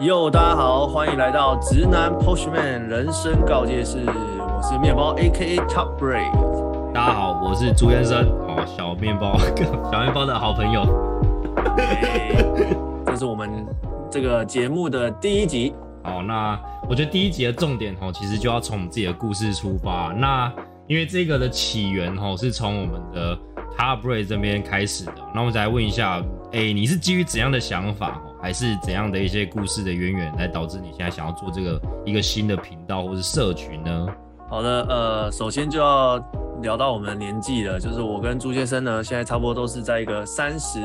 哟，大家好，欢迎来到直男 Postman 人生告诫室，我是面包 A.K.A Top Brain。大家好，我是朱先生，哦，小面包，小面包的好朋友。这是我们这个节目的第一集。好，那我觉得第一集的重点哦，其实就要从我们自己的故事出发。那因为这个的起源哦，是从我们的 Top Brain 这边开始的。那我们再来问一下，哎，你是基于怎样的想法？还是怎样的一些故事的渊源，来导致你现在想要做这个一个新的频道或是社群呢？好的，呃，首先就要聊到我们的年纪了，就是我跟朱先生呢，现在差不多都是在一个三十，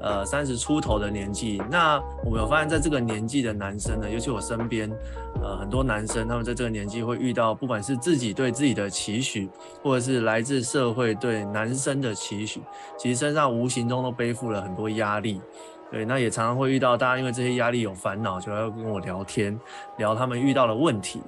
呃，三十出头的年纪。那我们有发现，在这个年纪的男生呢，尤其我身边，呃，很多男生他们在这个年纪会遇到，不管是自己对自己的期许，或者是来自社会对男生的期许，其实身上无形中都背负了很多压力。对，那也常常会遇到大家因为这些压力有烦恼，就要跟我聊天，聊他们遇到的问题。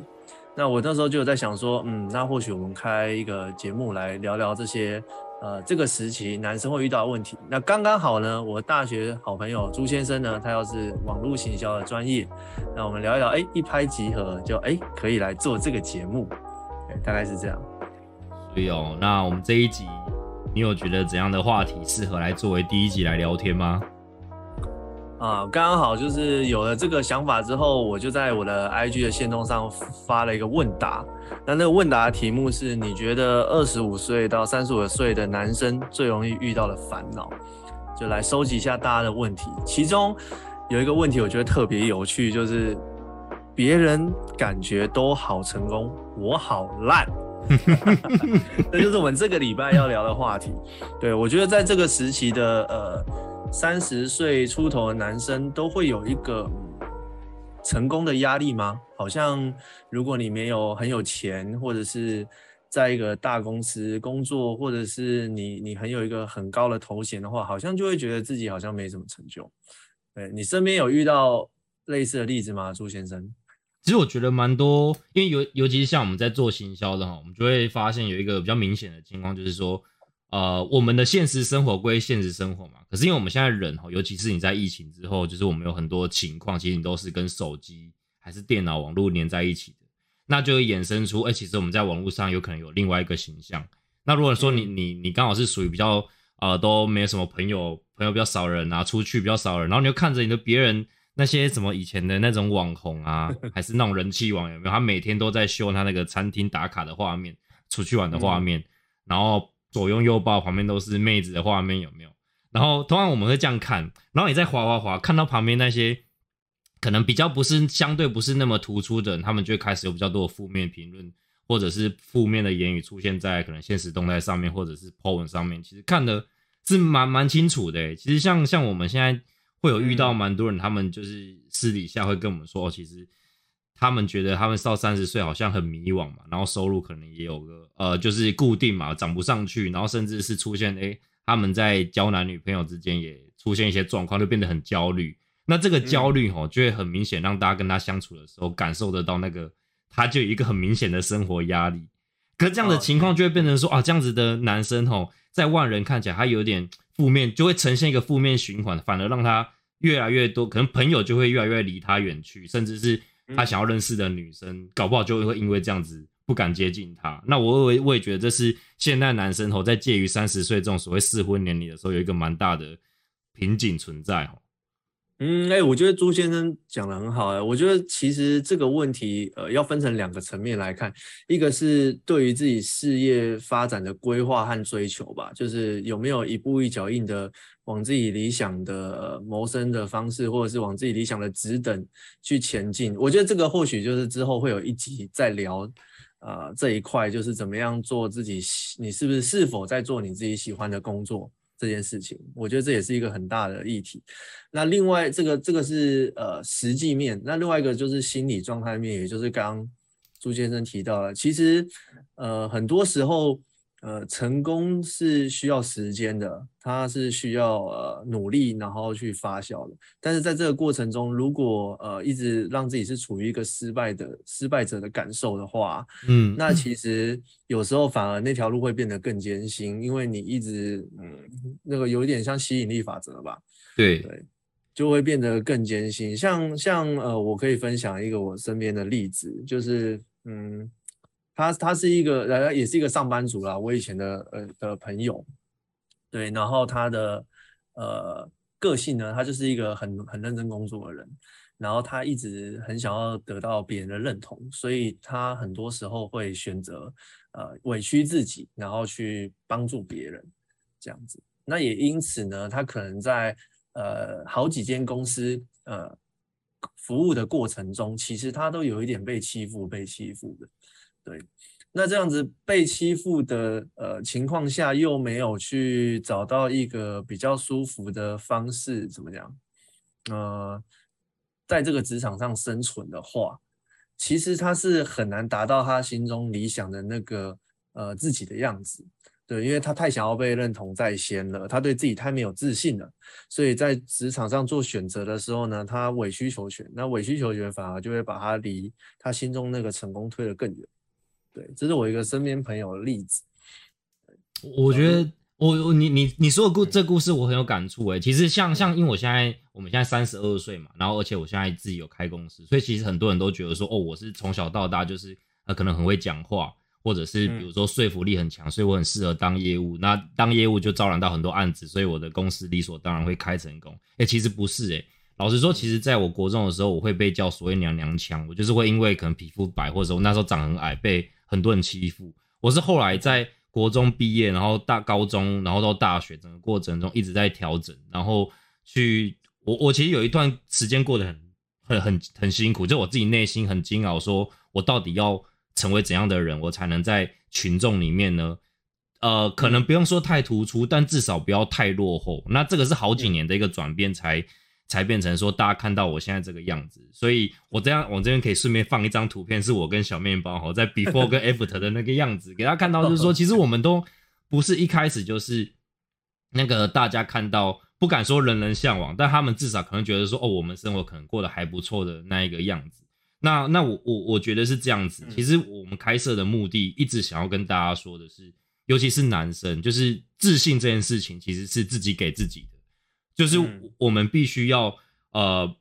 那我那时候就有在想说，嗯，那或许我们开一个节目来聊聊这些，呃，这个时期男生会遇到的问题。那刚刚好呢，我大学好朋友朱先生呢，他要是网络行销的专业，那我们聊一聊，哎，一拍即合，就哎可以来做这个节目，大概是这样。对哦，那我们这一集，你有觉得怎样的话题适合来作为第一集来聊天吗？啊，刚刚好就是有了这个想法之后，我就在我的 IG 的线动上发了一个问答。那那个问答题目是：你觉得二十五岁到三十五岁的男生最容易遇到的烦恼？就来收集一下大家的问题。其中有一个问题我觉得特别有趣，就是别人感觉都好成功，我好烂。这就是我们这个礼拜要聊的话题。对我觉得在这个时期的呃。三十岁出头的男生都会有一个成功的压力吗？好像如果你没有很有钱，或者是在一个大公司工作，或者是你你很有一个很高的头衔的话，好像就会觉得自己好像没什么成就。对你身边有遇到类似的例子吗，朱先生？其实我觉得蛮多，因为尤尤其是像我们在做行销的哈，我们就会发现有一个比较明显的情况，就是说。呃，我们的现实生活归现实生活嘛，可是因为我们现在人哈，尤其是你在疫情之后，就是我们有很多情况，其实你都是跟手机还是电脑网络连在一起的，那就会衍生出，哎，其实我们在网络上有可能有另外一个形象。那如果说你你你刚好是属于比较呃都没有什么朋友，朋友比较少人啊，出去比较少人，然后你就看着你的别人那些什么以前的那种网红啊，还是那种人气网有没有？他每天都在秀他那个餐厅打卡的画面，出去玩的画面，然后。左拥右抱，旁边都是妹子的画面，有没有？然后通常我们会这样看，然后你再滑滑滑，看到旁边那些可能比较不是相对不是那么突出的人，他们就会开始有比较多的负面评论，或者是负面的言语出现在可能现实动态上面，或者是 po 文上面。其实看的是蛮蛮清楚的。其实像像我们现在会有遇到蛮多人，他们就是私底下会跟我们说，其实。他们觉得他们到三十岁好像很迷惘嘛，然后收入可能也有个呃，就是固定嘛，涨不上去，然后甚至是出现哎，他们在交男女朋友之间也出现一些状况，就变得很焦虑。那这个焦虑吼，就会很明显让大家跟他相处的时候感受得到那个，他就有一个很明显的生活压力。可这样的情况就会变成说啊，这样子的男生吼，在外人看起来他有点负面，就会呈现一个负面循环，反而让他越来越多，可能朋友就会越来越离他远去，甚至是。他想要认识的女生，搞不好就会因为这样子不敢接近他。那我我我也觉得这是现代男生吼，在介于三十岁这种所谓适婚年龄的时候，有一个蛮大的瓶颈存在吼。嗯，哎，我觉得朱先生讲的很好哎。我觉得其实这个问题，呃，要分成两个层面来看，一个是对于自己事业发展的规划和追求吧，就是有没有一步一脚印的往自己理想的谋生的方式，或者是往自己理想的职等去前进。我觉得这个或许就是之后会有一集再聊，呃，这一块就是怎么样做自己，你是不是是否在做你自己喜欢的工作。这件事情，我觉得这也是一个很大的议题。那另外，这个这个是呃实际面，那另外一个就是心理状态面，也就是刚朱先生提到了，其实呃很多时候。呃，成功是需要时间的，它是需要呃努力，然后去发酵的。但是在这个过程中，如果呃一直让自己是处于一个失败的失败者的感受的话，嗯，那其实有时候反而那条路会变得更艰辛，因为你一直嗯那个有一点像吸引力法则吧？对对。就会变得更艰辛。像像呃，我可以分享一个我身边的例子，就是嗯，他他是一个呃，也是一个上班族啦，我以前的呃的朋友，对，然后他的呃个性呢，他就是一个很很认真工作的人。然后他一直很想要得到别人的认同，所以他很多时候会选择呃委屈自己，然后去帮助别人这样子。那也因此呢，他可能在呃好几间公司呃服务的过程中，其实他都有一点被欺负、被欺负的。对，那这样子被欺负的呃情况下，又没有去找到一个比较舒服的方式，怎么讲？呃。在这个职场上生存的话，其实他是很难达到他心中理想的那个呃自己的样子，对，因为他太想要被认同在先了，他对自己太没有自信了，所以在职场上做选择的时候呢，他委曲求全，那委曲求全反而就会把他离他心中那个成功推得更远，对，这是我一个身边朋友的例子，我觉得。我我你你你说的故这故事我很有感触诶，其实像像因为我现在我们现在三十二岁嘛，然后而且我现在自己有开公司，所以其实很多人都觉得说哦，我是从小到大就是呃可能很会讲话，或者是比如说说服力很强，所以我很适合当业务。那当业务就招揽到很多案子，所以我的公司理所当然会开成功。哎，其实不是诶，老实说，其实在我国中的时候，我会被叫所谓娘娘腔，我就是会因为可能皮肤白，或者我那时候长很矮，被很多人欺负。我是后来在。国中毕业，然后大高中，然后到大学，整个过程中一直在调整，然后去我我其实有一段时间过得很很很很辛苦，就我自己内心很煎熬，说我到底要成为怎样的人，我才能在群众里面呢？呃，可能不用说太突出，但至少不要太落后。那这个是好几年的一个转变才。才变成说大家看到我现在这个样子，所以我这样我这边可以顺便放一张图片，是我跟小面包哈在 before 跟 after 的那个样子，给大家看到，就是说其实我们都不是一开始就是那个大家看到不敢说人人向往，但他们至少可能觉得说哦，我们生活可能过得还不错的那一个样子。那那我我我觉得是这样子。其实我们开设的目的一直想要跟大家说的是，尤其是男生，就是自信这件事情其实是自己给自己的。就是我们必须要呃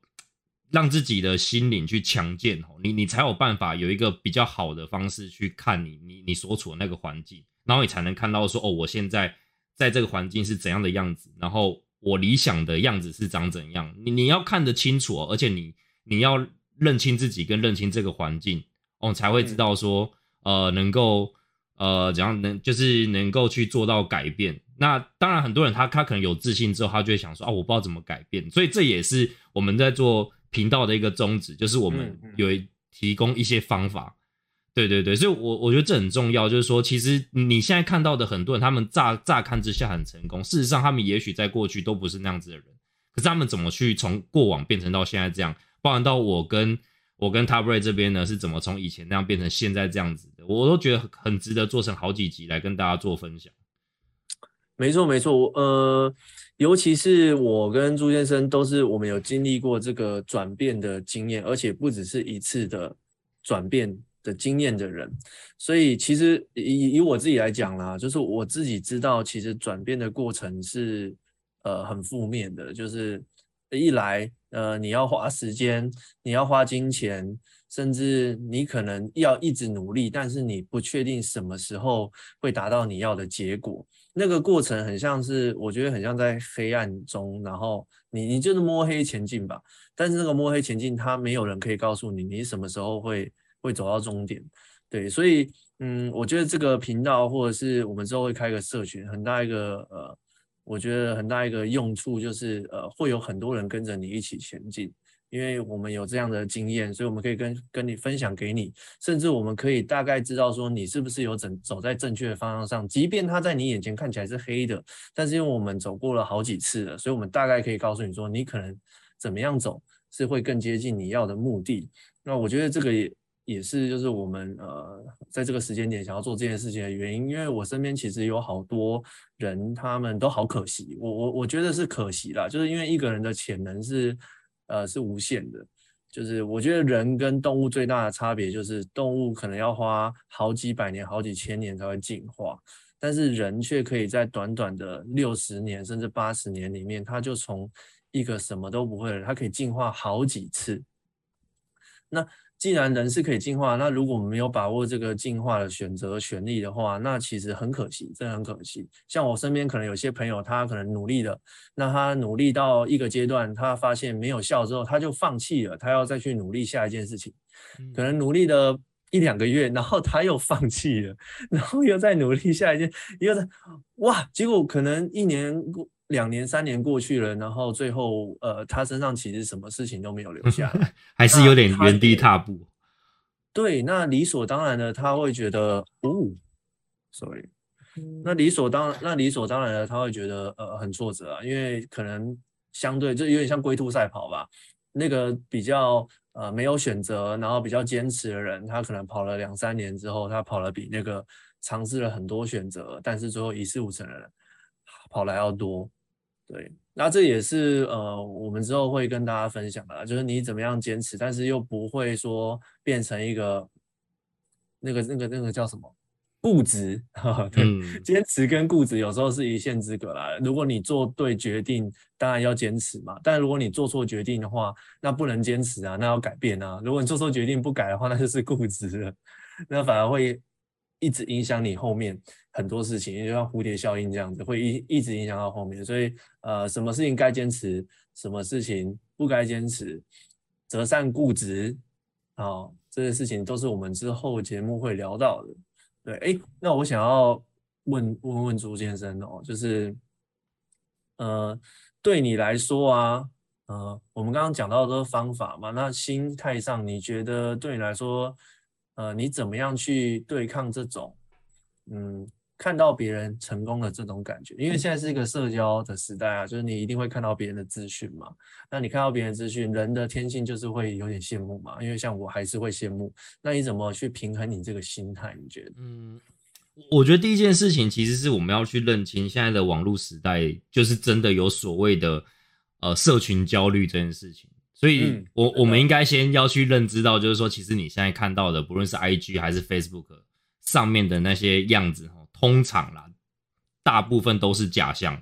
让自己的心灵去强健哦，你你才有办法有一个比较好的方式去看你你你所处的那个环境，然后你才能看到说哦，我现在在这个环境是怎样的样子，然后我理想的样子是长怎样，你你要看得清楚哦，而且你你要认清自己跟认清这个环境哦，才会知道说呃能够呃怎样能就是能够去做到改变。那当然，很多人他他可能有自信之后，他就会想说啊，我不知道怎么改变，所以这也是我们在做频道的一个宗旨，就是我们有提供一些方法。对对对，所以我我觉得这很重要，就是说，其实你现在看到的很多人，他们乍乍看之下很成功，事实上他们也许在过去都不是那样子的人，可是他们怎么去从过往变成到现在这样，包含到我跟我跟 Tabray 这边呢，是怎么从以前那样变成现在这样子的，我都觉得很值得做成好几集来跟大家做分享。没错，没错，呃，尤其是我跟朱先生都是我们有经历过这个转变的经验，而且不只是一次的转变的经验的人，所以其实以以我自己来讲啦，就是我自己知道，其实转变的过程是呃很负面的，就是一来呃你要花时间，你要花金钱，甚至你可能要一直努力，但是你不确定什么时候会达到你要的结果。那个过程很像是，我觉得很像在黑暗中，然后你你就是摸黑前进吧。但是那个摸黑前进，他没有人可以告诉你你什么时候会会走到终点。对，所以嗯，我觉得这个频道或者是我们之后会开个社群，很大一个呃，我觉得很大一个用处就是呃，会有很多人跟着你一起前进。因为我们有这样的经验，所以我们可以跟跟你分享给你，甚至我们可以大概知道说你是不是有整走在正确的方向上，即便它在你眼前看起来是黑的，但是因为我们走过了好几次了，所以我们大概可以告诉你说你可能怎么样走是会更接近你要的目的。那我觉得这个也也是就是我们呃在这个时间点想要做这件事情的原因，因为我身边其实有好多人他们都好可惜，我我我觉得是可惜啦，就是因为一个人的潜能是。呃，是无限的，就是我觉得人跟动物最大的差别就是动物可能要花好几百年、好几千年才会进化，但是人却可以在短短的六十年甚至八十年里面，他就从一个什么都不会的人，他可以进化好几次。那既然人是可以进化，那如果我们没有把握这个进化的选择权利的话，那其实很可惜，真的很可惜。像我身边可能有些朋友，他可能努力了，那他努力到一个阶段，他发现没有效之后，他就放弃了，他要再去努力下一件事情，可能努力了一两个月，然后他又放弃了，然后又再努力下一件，又在哇，结果可能一年过。两年、三年过去了，然后最后，呃，他身上其实什么事情都没有留下，还是有点原地踏步。对，那理所当然的，他会觉得，哦，sorry，那理所当，那理所当然的，他会觉得，呃，很挫折啊，因为可能相对就有点像龟兔赛跑吧，那个比较呃没有选择，然后比较坚持的人，他可能跑了两三年之后，他跑了比那个尝试了很多选择，但是最后一事无成的人跑来要多。对，那这也是呃，我们之后会跟大家分享的，就是你怎么样坚持，但是又不会说变成一个那个那个那个叫什么固执 哈。对，坚持跟固执有时候是一线之隔啦。如果你做对决定，当然要坚持嘛。但如果你做错决定的话，那不能坚持啊，那要改变啊。如果你做错决定不改的话，那就是固执了，那反而会一直影响你后面。很多事情，就像蝴蝶效应这样子，会一一直影响到后面。所以，呃，什么事情该坚持，什么事情不该坚持，择善固执，啊，这些事情都是我们之后节目会聊到的。对，哎，那我想要问问问朱先生哦，就是，呃，对你来说啊，呃，我们刚刚讲到的都是方法嘛，那心态上，你觉得对你来说，呃，你怎么样去对抗这种，嗯？看到别人成功的这种感觉，因为现在是一个社交的时代啊，就是你一定会看到别人的资讯嘛。那你看到别人资讯，人的天性就是会有点羡慕嘛。因为像我还是会羡慕。那你怎么去平衡你这个心态？你觉得？嗯，我觉得第一件事情其实是我们要去认清现在的网络时代，就是真的有所谓的呃社群焦虑这件事情。所以，我我们应该先要去认知到，就是说，其实你现在看到的，不论是 IG 还是 Facebook 上面的那些样子。通常啦，大部分都是假象。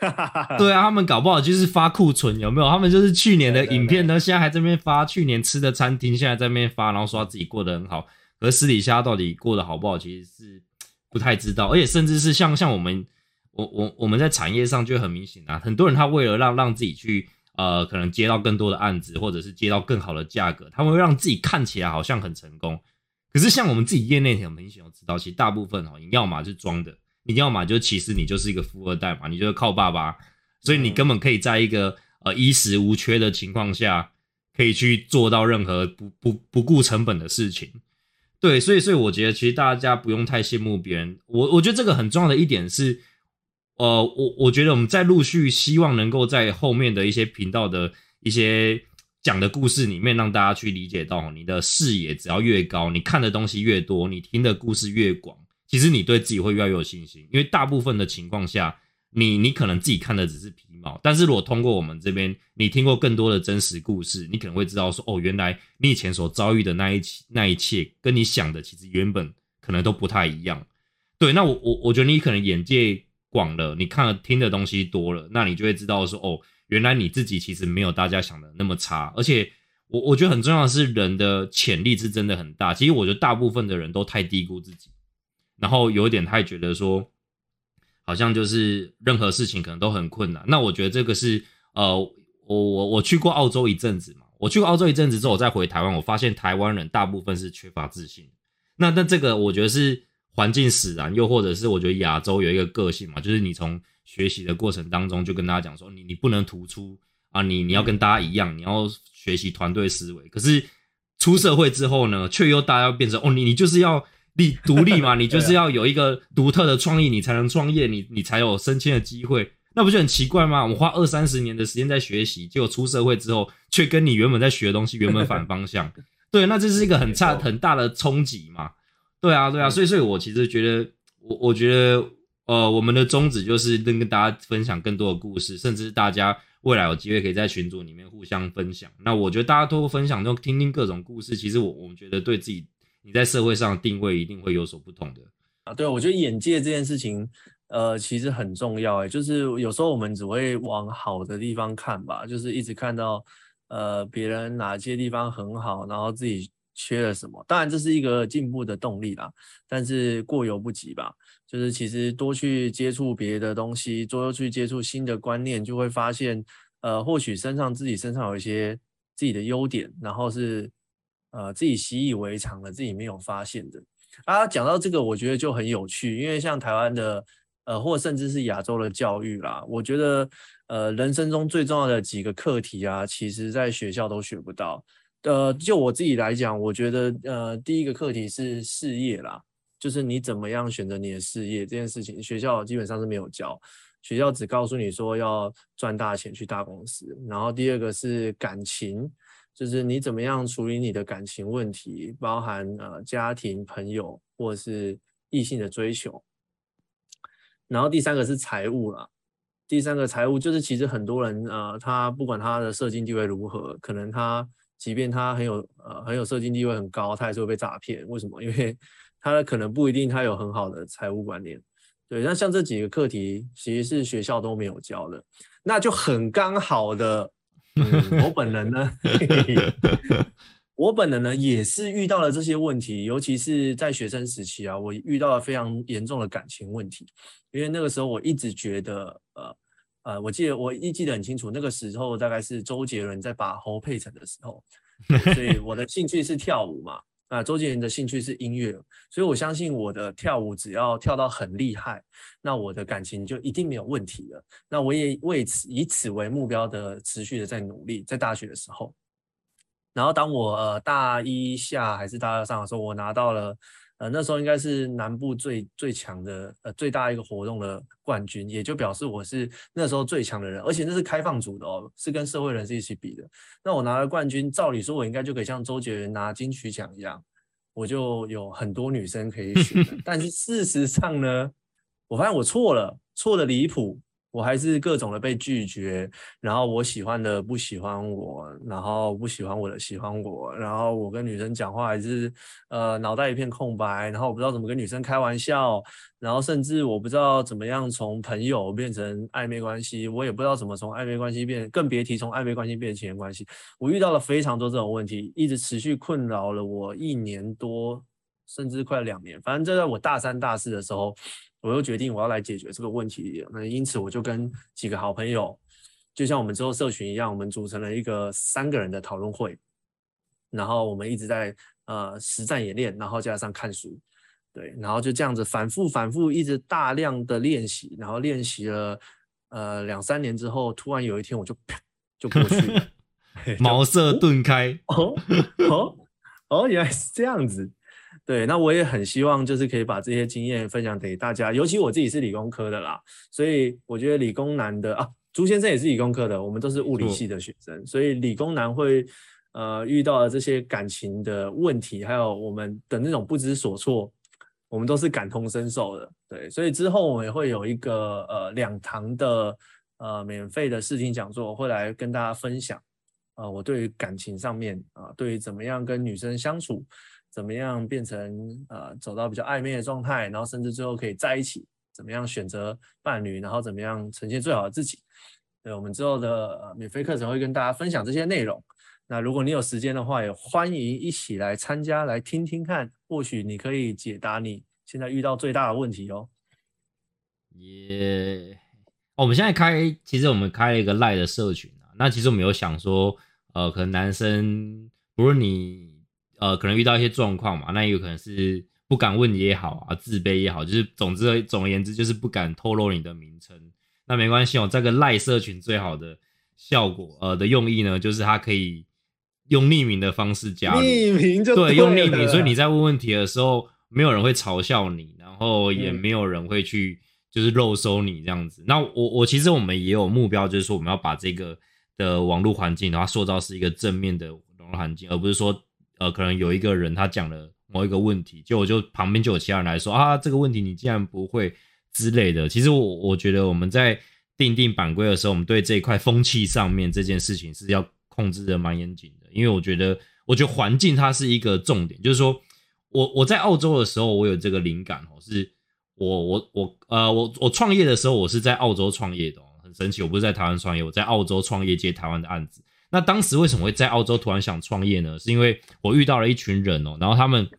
对啊，他们搞不好就是发库存，有没有？他们就是去年的影片呢，现在还在那边发去年吃的餐厅，现在在那边发，然后说自己过得很好。而私底下到底过得好不好，其实是不太知道。而且甚至是像像我们，我我我们在产业上就很明显啊，很多人他为了让让自己去呃，可能接到更多的案子，或者是接到更好的价格，他们会让自己看起来好像很成功。可是像我们自己业内很明显有知道，其实大部分哦，你要么是装的，你要么就其实你就是一个富二代嘛，你就是靠爸爸，所以你根本可以在一个呃衣食无缺的情况下，可以去做到任何不不不顾成本的事情。对，所以所以我觉得其实大家不用太羡慕别人。我我觉得这个很重要的一点是，呃，我我觉得我们在陆续希望能够在后面的一些频道的一些。讲的故事里面，让大家去理解到，你的视野只要越高，你看的东西越多，你听的故事越广，其实你对自己会越来越有信心。因为大部分的情况下，你你可能自己看的只是皮毛，但是如果通过我们这边，你听过更多的真实故事，你可能会知道说，哦，原来你以前所遭遇的那一起那一切，跟你想的其实原本可能都不太一样。对，那我我我觉得你可能眼界广了，你看了听的东西多了，那你就会知道说，哦。原来你自己其实没有大家想的那么差，而且我我觉得很重要的是人的潜力是真的很大。其实我觉得大部分的人都太低估自己，然后有点太觉得说，好像就是任何事情可能都很困难。那我觉得这个是呃，我我我去过澳洲一阵子嘛，我去过澳洲一阵子之后，我再回台湾，我发现台湾人大部分是缺乏自信。那那这个我觉得是环境使然，又或者是我觉得亚洲有一个个性嘛，就是你从。学习的过程当中，就跟大家讲说，你你不能突出啊，你你要跟大家一样，你要学习团队思维。可是出社会之后呢，却又大家要变成哦，你你就是要立独立嘛，你就是要有一个独特的创意，你才能创业，你你才有升迁的机会。那不就很奇怪吗？我们花二三十年的时间在学习，结果出社会之后，却跟你原本在学的东西原本反方向。对，那这是一个很差很大的冲击嘛。对啊，对啊，所以所以我其实觉得，我我觉得。呃，我们的宗旨就是能跟大家分享更多的故事，甚至大家未来有机会可以在群组里面互相分享。那我觉得大家多分享，都听听各种故事，其实我我们觉得对自己你在社会上定位一定会有所不同的啊。对，我觉得眼界这件事情呃，其实很重要哎，就是有时候我们只会往好的地方看吧，就是一直看到呃别人哪些地方很好，然后自己缺了什么。当然这是一个进步的动力啦，但是过犹不及吧。就是其实多去接触别的东西，多去接触新的观念，就会发现呃或许身上自己身上有一些自己的优点，然后是呃自己习以为常的，自己没有发现的。啊，讲到这个，我觉得就很有趣，因为像台湾的。呃，或甚至是亚洲的教育啦，我觉得，呃，人生中最重要的几个课题啊，其实在学校都学不到。呃，就我自己来讲，我觉得，呃，第一个课题是事业啦，就是你怎么样选择你的事业这件事情，学校基本上是没有教，学校只告诉你说要赚大钱去大公司。然后第二个是感情，就是你怎么样处理你的感情问题，包含呃家庭、朋友或是异性的追求。然后第三个是财务了，第三个财务就是其实很多人呃，他不管他的社经地位如何，可能他即便他很有呃很有社经地位很高，他还是会被诈骗。为什么？因为他可能不一定他有很好的财务观念。对，那像这几个课题其实是学校都没有教的，那就很刚好的，我本人呢。我本人呢也是遇到了这些问题，尤其是在学生时期啊，我遇到了非常严重的感情问题。因为那个时候我一直觉得，呃呃，我记得我一记得很清楚，那个时候大概是周杰伦在把侯佩岑的时候，所以我的兴趣是跳舞嘛，啊，周杰伦的兴趣是音乐，所以我相信我的跳舞只要跳到很厉害，那我的感情就一定没有问题了。那我也为此以此为目标的持续的在努力，在大学的时候。然后当我呃大一下还是大二上的时候，我拿到了呃那时候应该是南部最最强的呃最大一个活动的冠军，也就表示我是那时候最强的人，而且那是开放组的哦，是跟社会人士一起比的。那我拿了冠军，照理说我应该就可以像周杰伦拿金曲奖一样，我就有很多女生可以选。但是事实上呢，我发现我错了，错的离谱。我还是各种的被拒绝，然后我喜欢的不喜欢我，然后不喜欢我的喜欢我，然后我跟女生讲话还是呃脑袋一片空白，然后我不知道怎么跟女生开玩笑，然后甚至我不知道怎么样从朋友变成暧昧关系，我也不知道怎么从暧昧关系变，更别提从暧昧关系变成情人关系。我遇到了非常多这种问题，一直持续困扰了我一年多，甚至快两年。反正就在我大三大四的时候。我又决定我要来解决这个问题，那因此我就跟几个好朋友，就像我们之后社群一样，我们组成了一个三个人的讨论会，然后我们一直在呃实战演练，然后加上看书，对，然后就这样子反复反复一直大量的练习，然后练习了呃两三年之后，突然有一天我就啪就过去了 茅塞顿开，哦哦哦，原来是这样子。对，那我也很希望就是可以把这些经验分享给大家，尤其我自己是理工科的啦，所以我觉得理工男的啊，朱先生也是理工科的，我们都是物理系的学生，所以理工男会呃遇到的这些感情的问题，还有我们的那种不知所措，我们都是感同身受的。对，所以之后我们也会有一个呃两堂的呃免费的试听讲座，会来跟大家分享，呃，我对于感情上面啊，对于怎么样跟女生相处。怎么样变成呃走到比较暧昧的状态，然后甚至最后可以在一起？怎么样选择伴侣，然后怎么样呈现最好的自己？对，我们之后的免费课程会跟大家分享这些内容。那如果你有时间的话，也欢迎一起来参加，来听听看，或许你可以解答你现在遇到最大的问题哦。耶！我们现在开，其实我们开了一个赖的社群啊。那其实我们有想说，呃，可能男生不论你。呃，可能遇到一些状况嘛，那有可能是不敢问也好啊，自卑也好，就是总之总而言之，就是不敢透露你的名称。那没关系哦，这个赖社群最好的效果，呃的用意呢，就是它可以用匿名的方式加入，匿名就对，用匿名，所以你在问问题的时候，没有人会嘲笑你，然后也没有人会去就是肉收你这样子。那我我其实我们也有目标，就是说我们要把这个的网络环境然后塑造是一个正面的网络环境，而不是说。呃，可能有一个人他讲了某一个问题，就我就旁边就有其他人来说啊，这个问题你竟然不会之类的。其实我我觉得我们在定定版规的时候，我们对这一块风气上面这件事情是要控制的蛮严谨的，因为我觉得我觉得环境它是一个重点，就是说我我在澳洲的时候，我有这个灵感哦，是我我我呃我我创业的时候，我是在澳洲创业的，哦很神奇，我不是在台湾创业，我在澳洲创业接台湾的案子。那当时为什么会在澳洲突然想创业呢？是因为我遇到了一群人哦，然后他们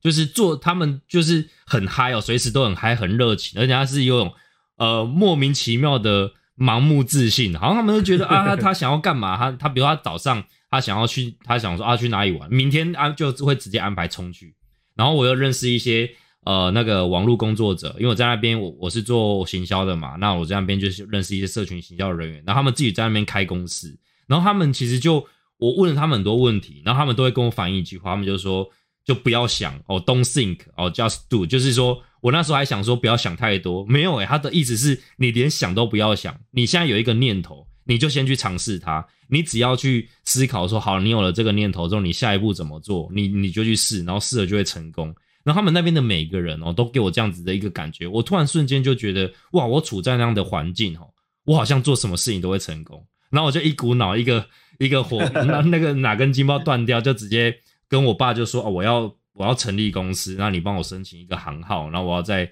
就是做，他们就是很嗨哦，随时都很嗨，很热情，而且他是有种呃莫名其妙的盲目自信，好像他们都觉得啊，他想要干嘛？他他比如他早上他想要去，他想说啊去哪里玩，明天安就会直接安排冲去。然后我又认识一些呃那个网络工作者，因为我在那边我我是做行销的嘛，那我在那边就是认识一些社群行销人员，然后他们自己在那边开公司。然后他们其实就我问了他们很多问题，然后他们都会跟我反映一句话，他们就说就不要想哦，don't think 哦，just do，就是说我那时候还想说不要想太多，没有诶，他的意思是你连想都不要想，你现在有一个念头，你就先去尝试它，你只要去思考说好，你有了这个念头之后，你下一步怎么做，你你就去试，然后试了就会成功。然后他们那边的每个人哦，都给我这样子的一个感觉，我突然瞬间就觉得哇，我处在那样的环境哦，我好像做什么事情都会成功。然后我就一股脑，一个一个火，那 那个哪根筋包断掉，就直接跟我爸就说：“哦，我要我要成立公司，那你帮我申请一个行号，然后我要在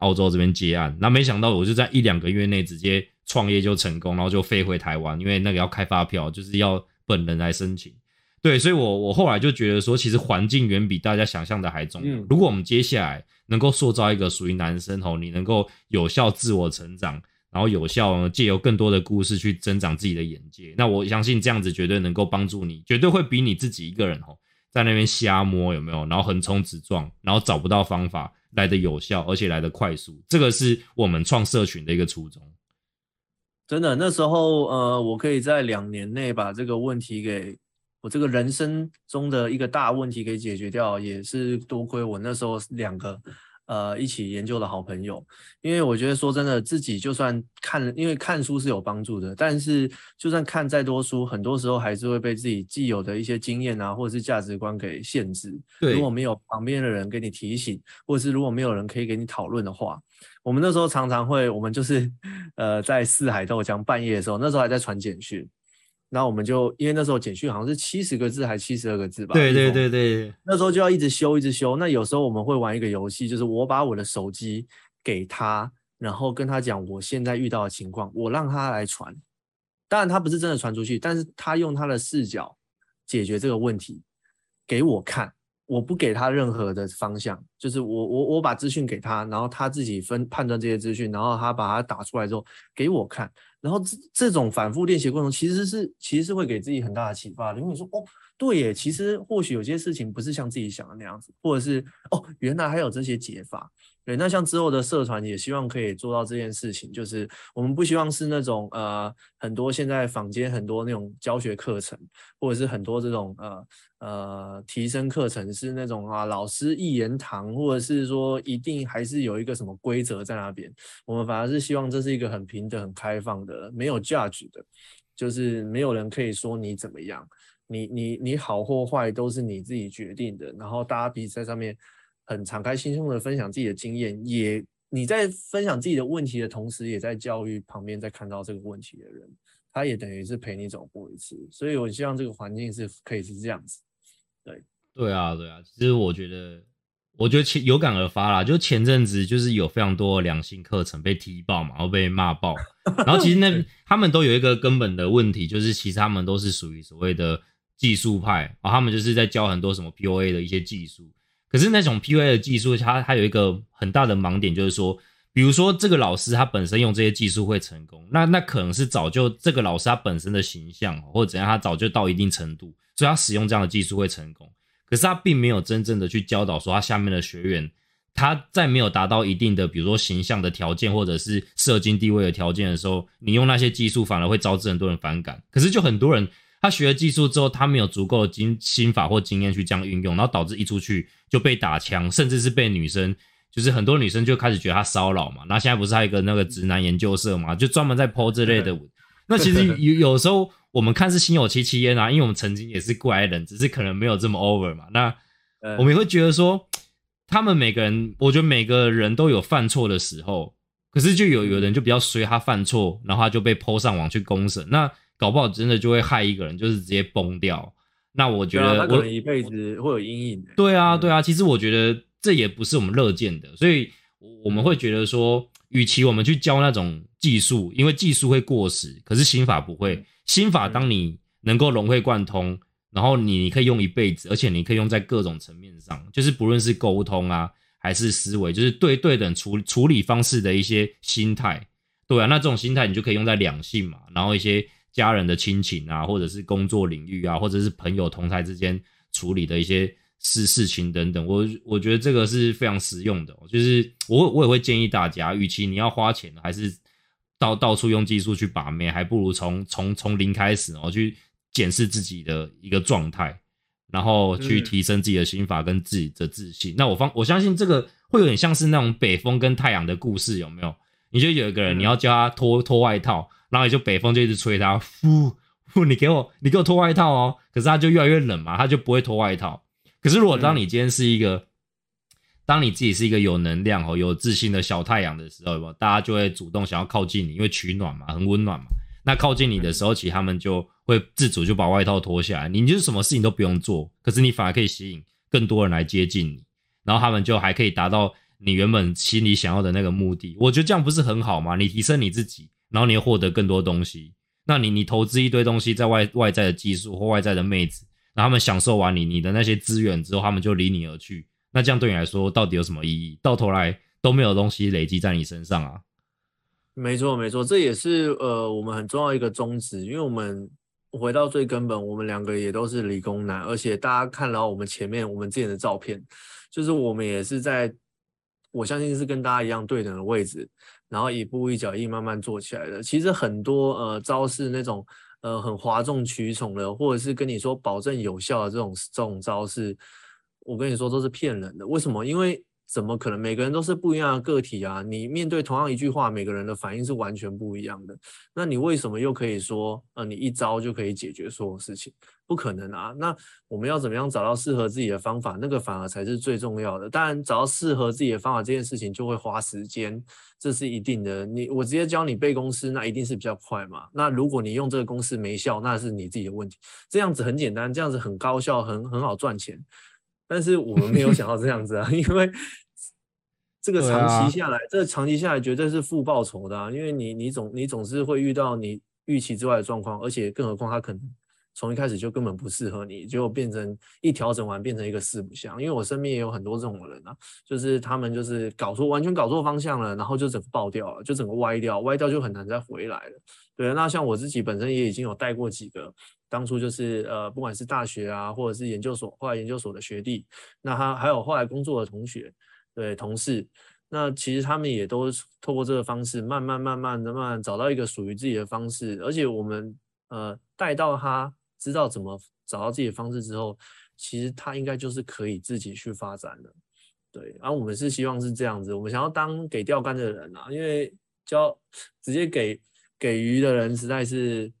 澳洲这边接案。”那没想到我就在一两个月内直接创业就成功，然后就飞回台湾，因为那个要开发票，就是要本人来申请。对，所以我我后来就觉得说，其实环境远比大家想象的还重要。如果我们接下来能够塑造一个属于男生吼，你能够有效自我成长。然后有效借由更多的故事去增长自己的眼界，那我相信这样子绝对能够帮助你，绝对会比你自己一个人吼在那边瞎摸有没有，然后横冲直撞，然后找不到方法来的有效，而且来的快速。这个是我们创社群的一个初衷。真的，那时候呃，我可以在两年内把这个问题给我这个人生中的一个大问题给解决掉，也是多亏我那时候两个。呃，一起研究的好朋友，因为我觉得说真的，自己就算看，因为看书是有帮助的，但是就算看再多书，很多时候还是会被自己既有的一些经验啊，或者是价值观给限制。对，如果没有旁边的人给你提醒，或者是如果没有人可以给你讨论的话，我们那时候常常会，我们就是 呃，在四海豆浆半夜的时候，那时候还在传简讯。然后我们就因为那时候简讯好像是七十个字还七十二个字吧，对对对对，那时候就要一直修一直修。那有时候我们会玩一个游戏，就是我把我的手机给他，然后跟他讲我现在遇到的情况，我让他来传。当然他不是真的传出去，但是他用他的视角解决这个问题给我看。我不给他任何的方向，就是我我我把资讯给他，然后他自己分判断这些资讯，然后他把它打出来之后给我看，然后这这种反复练习过程其实是其实是会给自己很大的启发的。因为你说哦，对耶，其实或许有些事情不是像自己想的那样子，或者是哦，原来还有这些解法。对，那像之后的社团也希望可以做到这件事情，就是我们不希望是那种呃很多现在坊间很多那种教学课程，或者是很多这种呃呃提升课程是那种啊老师一言堂，或者是说一定还是有一个什么规则在那边。我们反而是希望这是一个很平等、很开放的，没有 judge 的，就是没有人可以说你怎么样，你你你好或坏都是你自己决定的，然后大家彼此在上面。很敞开心胸的分享自己的经验，也你在分享自己的问题的同时，也在教育旁边在看到这个问题的人，他也等于是陪你走过一次。所以我希望这个环境是可以是这样子。对，对啊，对啊。其实我觉得，我觉得前有感而发啦，就前阵子就是有非常多良性课程被踢爆嘛，然后被骂爆。然后其实那他们都有一个根本的问题，就是其实他们都是属于所谓的技术派啊，他们就是在教很多什么 POA 的一些技术。可是那种 PUA 的技术，它它有一个很大的盲点，就是说，比如说这个老师他本身用这些技术会成功，那那可能是早就这个老师他本身的形象或者怎样，他早就到一定程度，所以他使用这样的技术会成功。可是他并没有真正的去教导说他下面的学员，他在没有达到一定的，比如说形象的条件或者是社经地位的条件的时候，你用那些技术反而会招致很多人反感。可是就很多人。他学了技术之后，他没有足够的经心法或经验去这样运用，然后导致一出去就被打枪，甚至是被女生，就是很多女生就开始觉得他骚扰嘛。那现在不是还有一个那个直男研究社嘛，就专门在剖这类的。那其实有 有时候我们看是心有戚戚焉啊，因为我们曾经也是过来人，只是可能没有这么 over 嘛。那我们也会觉得说，他们每个人，我觉得每个人都有犯错的时候，可是就有有人就比较随，他犯错，然后他就被剖上网去公审。那搞不好真的就会害一个人，就是直接崩掉。那我觉得我一辈子会有阴影。对啊，对啊，其实我觉得这也不是我们乐见的。所以我们会觉得说，与其我们去教那种技术，因为技术会过时，可是心法不会。心法当你能够融会贯通，然后你可以用一辈子，而且你可以用在各种层面上，就是不论是沟通啊，还是思维，就是对对等处处理方式的一些心态，对啊，那这种心态你就可以用在两性嘛，然后一些家人的亲情啊，或者是工作领域啊，或者是朋友同台之间处理的一些。事事情等等，我我觉得这个是非常实用的。就是我我也会建议大家，与其你要花钱，还是到到处用技术去把妹，还不如从从从零开始哦，去检视自己的一个状态，然后去提升自己的心法跟自己的自信。那我方我相信这个会有点像是那种北风跟太阳的故事，有没有？你就有一个人，你要教他脱脱外套，然后也就北风就一直吹他，呼呼，你给我你给我脱外套哦，可是他就越来越冷嘛，他就不会脱外套。可是，如果当你今天是一个，当你自己是一个有能量哦、有自信的小太阳的时候，大家就会主动想要靠近你，因为取暖嘛，很温暖嘛。那靠近你的时候，其实他们就会自主就把外套脱下来，你就是什么事情都不用做，可是你反而可以吸引更多人来接近你，然后他们就还可以达到你原本心里想要的那个目的。我觉得这样不是很好吗？你提升你自己，然后你获得更多东西，那你你投资一堆东西在外外在的技术或外在的妹子。然后他们享受完你你的那些资源之后，他们就离你而去。那这样对你来说到底有什么意义？到头来都没有东西累积在你身上啊！没错，没错，这也是呃我们很重要一个宗旨。因为我们回到最根本，我们两个也都是理工男，而且大家看到我们前面我们之前的照片，就是我们也是在我相信是跟大家一样对等的位置，然后一步一脚印慢慢做起来的。其实很多呃招式那种。呃，很哗众取宠的，或者是跟你说保证有效的这种这种招式，我跟你说都是骗人的。为什么？因为怎么可能？每个人都是不一样的个体啊！你面对同样一句话，每个人的反应是完全不一样的。那你为什么又可以说，呃，你一招就可以解决所有事情？不可能啊！那我们要怎么样找到适合自己的方法？那个反而才是最重要的。当然，找到适合自己的方法这件事情就会花时间，这是一定的。你我直接教你背公式，那一定是比较快嘛。那如果你用这个公式没效，那是你自己的问题。这样子很简单，这样子很高效，很很好赚钱。但是我们没有想到这样子啊，因为这个长期下来，这长期下来绝对是负报酬的啊。因为你你总你总是会遇到你预期之外的状况，而且更何况他可能从一开始就根本不适合你，就变成一调整完变成一个四不像。因为我身边也有很多这种人啊，就是他们就是搞错完全搞错方向了，然后就整个爆掉了，就整个歪掉，歪掉就很难再回来了。对，那像我自己本身也已经有带过几个。当初就是呃，不管是大学啊，或者是研究所，后来研究所的学弟，那他还有后来工作的同学，对同事，那其实他们也都透过这个方式，慢慢慢慢的慢慢找到一个属于自己的方式，而且我们呃带到他知道怎么找到自己的方式之后，其实他应该就是可以自己去发展的，对，然后我们是希望是这样子，我们想要当给钓竿的人啊，因为教直接给给鱼的人实在是。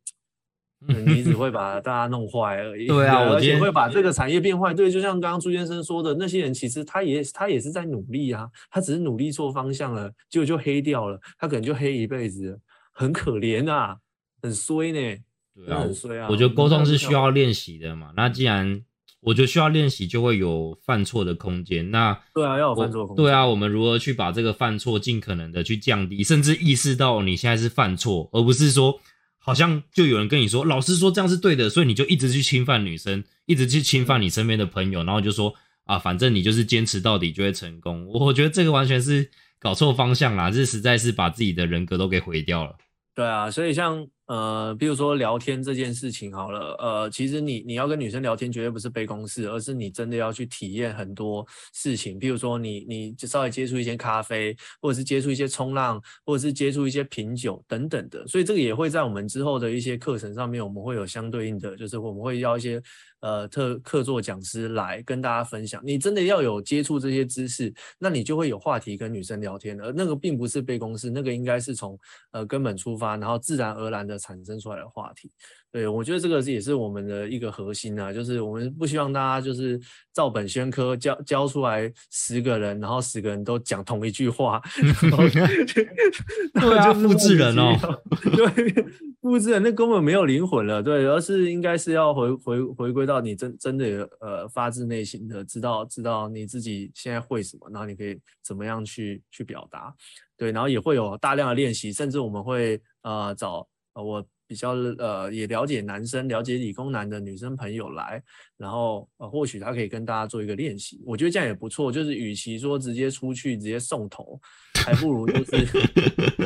你只会把大家弄坏而已。对啊，而且会把这个产业变坏。对，就像刚刚朱先生说的，那些人其实他也他也是在努力啊，他只是努力错方向了，结果就黑掉了，他可能就黑一辈子，很可怜啊，很衰呢。对啊，很衰啊。我觉得沟通是需要练习的嘛。那既然我觉得需要练习，就会有犯错的空间。那对啊，要有犯错空间。对啊，我们如何去把这个犯错尽可能的去降低，甚至意识到你现在是犯错，而不是说。好像就有人跟你说，老师说这样是对的，所以你就一直去侵犯女生，一直去侵犯你身边的朋友，然后就说啊，反正你就是坚持到底就会成功。我觉得这个完全是搞错方向啦，这实在是把自己的人格都给毁掉了。对啊，所以像。呃，比如说聊天这件事情好了，呃，其实你你要跟女生聊天，绝对不是背公式，而是你真的要去体验很多事情。比如说你你就稍微接触一些咖啡，或者是接触一些冲浪，或者是接触一些品酒等等的。所以这个也会在我们之后的一些课程上面，我们会有相对应的，就是我们会要一些呃特客座讲师来跟大家分享。你真的要有接触这些知识，那你就会有话题跟女生聊天而那个并不是背公式，那个应该是从呃根本出发，然后自然而然的。而产生出来的话题。对我觉得这个也是我们的一个核心啊，就是我们不希望大家就是照本宣科教教出来十个人，然后十个人都讲同一句话 对啊，复制人哦，对，复制人那根本没有灵魂了，对，而是应该是要回回回归到你真真的呃发自内心的知道知道你自己现在会什么，然后你可以怎么样去去表达，对，然后也会有大量的练习，甚至我们会呃找呃我。比较呃，也了解男生，了解理工男的女生朋友来，然后呃，或许他可以跟大家做一个练习，我觉得这样也不错。就是与其说直接出去直接送头，还不如就是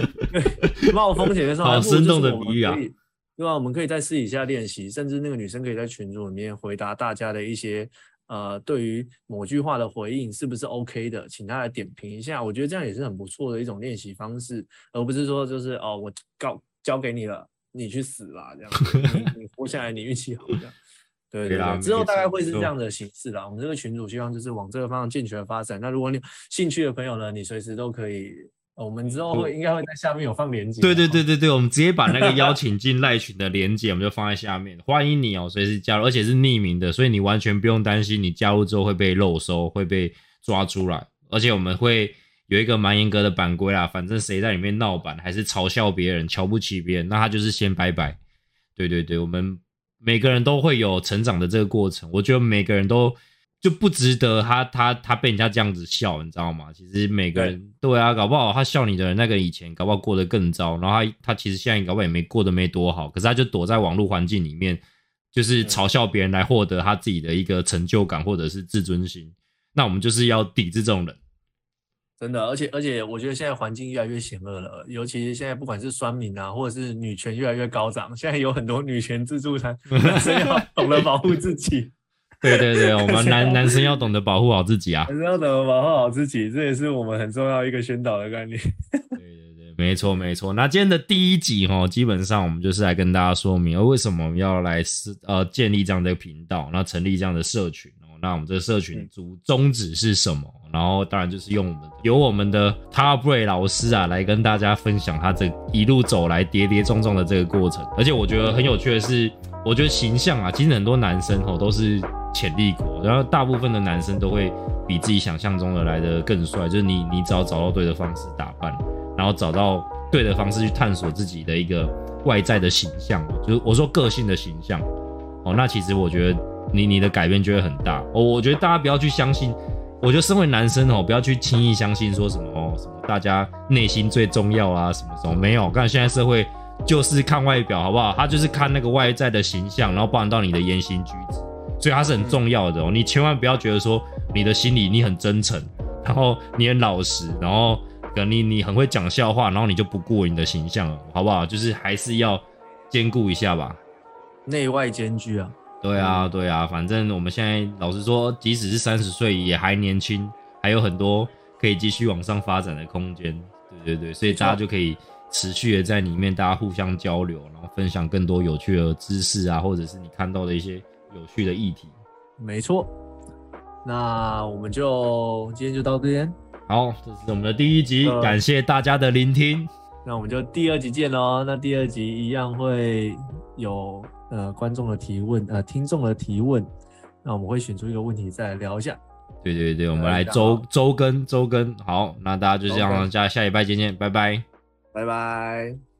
冒风险的时候，好生动的比喻啊，对吧？我们可以在私底下练习，甚至那个女生可以在群组里面回答大家的一些呃，对于某句话的回应是不是 OK 的，请她来点评一下。我觉得这样也是很不错的一种练习方式，而不是说就是哦，我告交给你了。你去死吧！这样，你 你活下来，你运气好这样。对对对，之后大概会是这样的形式啦。我们这个群主希望就是往这个方向健全发展。那如果你兴趣的朋友呢，你随时都可以。我们之后会应该会在下面有放链接。对对对对对，我们直接把那个邀请进赖群的链接，我们就放在下面，欢迎你哦，随时加入，而且是匿名的，所以你完全不用担心你加入之后会被漏收，会被抓出来，而且我们会。有一个蛮严格的版规啦，反正谁在里面闹版，还是嘲笑别人、瞧不起别人，那他就是先拜拜。对对对，我们每个人都会有成长的这个过程，我觉得每个人都就不值得他他他被人家这样子笑，你知道吗？其实每个人对啊，搞不好他笑你的人，那个以前搞不好过得更糟，然后他他其实现在搞不好也没过得没多好，可是他就躲在网络环境里面，就是嘲笑别人来获得他自己的一个成就感或者是自尊心。那我们就是要抵制这种人。真的，而且而且，我觉得现在环境越来越险恶了，尤其是现在不管是酸民啊，或者是女权越来越高涨，现在有很多女权自助餐，男生要懂得保护自己。对对对，我们 男男生要懂得保护好自己啊，男生要懂得保护好自己，这也是我们很重要一个宣导的概念。对对对，没错没错。那今天的第一集哈，基本上我们就是来跟大家说明，为什么要来是呃建立这样的频道，那成立这样的社群。那我们这个社群主宗旨是什么？然后当然就是用我们由我们的 Tabray 老师啊来跟大家分享他这一路走来跌跌撞撞的这个过程。而且我觉得很有趣的是，我觉得形象啊，其实很多男生哦都是潜力股，然后大部分的男生都会比自己想象中的来的更帅。就是你你只要找到对的方式打扮，然后找到对的方式去探索自己的一个外在的形象，就是我说个性的形象哦，那其实我觉得。你你的改变就会很大哦，我觉得大家不要去相信，我觉得身为男生哦，不要去轻易相信说什么哦什么大家内心最重要啊什么什么没有，看现在社会就是看外表好不好？他就是看那个外在的形象，然后包含到你的言行举止，所以他是很重要的哦。你千万不要觉得说你的心里你很真诚，然后你很老实，然后你你很会讲笑话，然后你就不顾你的形象了，好不好？就是还是要兼顾一下吧，内外兼具啊。对啊，对啊，反正我们现在老实说，即使是三十岁也还年轻，还有很多可以继续往上发展的空间。对对对，所以大家就可以持续的在里面，大家互相交流，然后分享更多有趣的知识啊，或者是你看到的一些有趣的议题。没错，那我们就今天就到这边。好，这是我们的第一集，感谢大家的聆听。那我们就第二集见喽。那第二集一样会有。呃，观众的提问，呃，听众的提问，那我们会选出一个问题再来聊一下。对对对，我们来周周更周更，好，那大家就这样，下下礼拜见见，拜拜，拜拜。